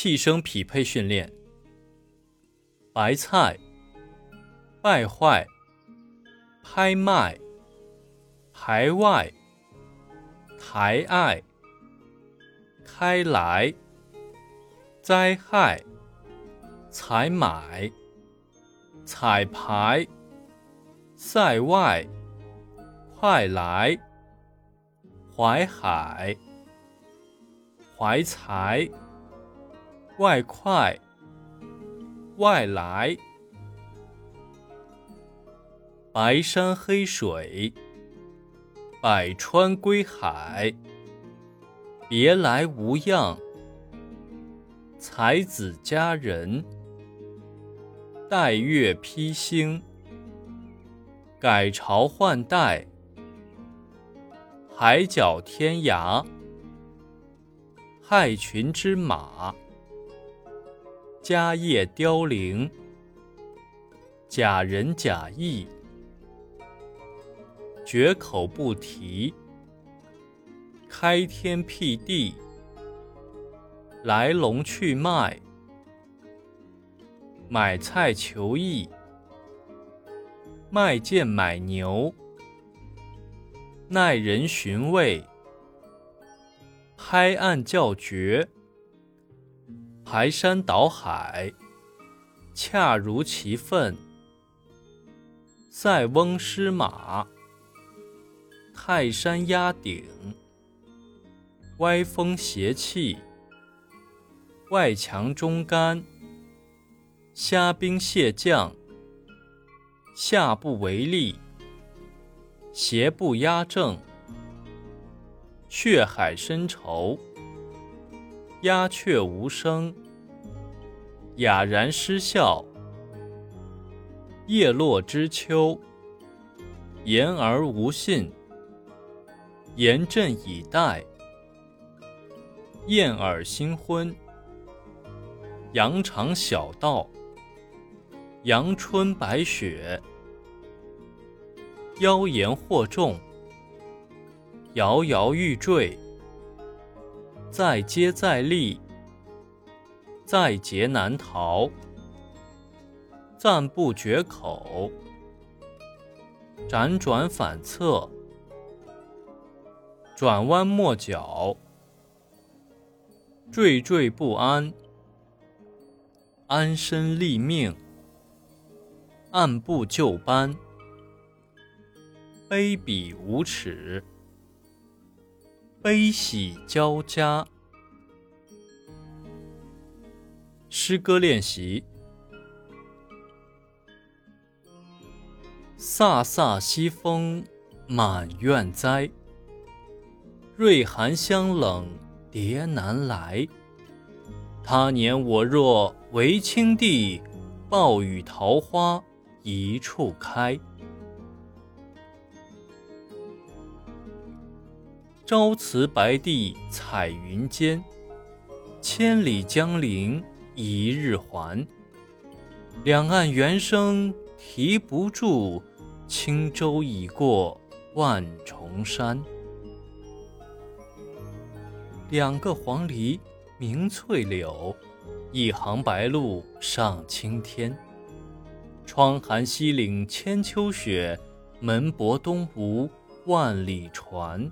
气声匹配训练。白菜，败坏，拍卖，排外，抬爱，开来，灾害，采买，彩排，塞外，快来，淮海，怀才，外快。外来，白山黑水，百川归海。别来无恙，才子佳人。待月披星，改朝换代。海角天涯，害群之马。家业凋零，假仁假义，绝口不提，开天辟地，来龙去脉，买菜求艺，卖贱买牛，耐人寻味，拍案叫绝。排山倒海，恰如其分；塞翁失马，泰山压顶；歪风邪气，外强中干；虾兵蟹将，下不为例；邪不压正，血海深仇。鸦雀无声，哑然失笑。叶落知秋，言而无信。严阵以待，燕尔新婚。羊肠小道，阳春白雪。妖言惑众，摇摇欲坠。再接再厉，在劫难逃，赞不绝口，辗转反侧，转弯抹角，惴惴不安，安身立命，按部就班，卑鄙无耻。悲喜交加。诗歌练习：飒飒西风满院栽，瑞寒香冷蝶难来。他年我若为青帝，暴雨桃花一处开。朝辞白帝彩云间，千里江陵一日还。两岸猿声啼不住，轻舟已过万重山。两个黄鹂鸣翠柳，一行白鹭上青天。窗含西岭千秋雪，门泊东吴万里船。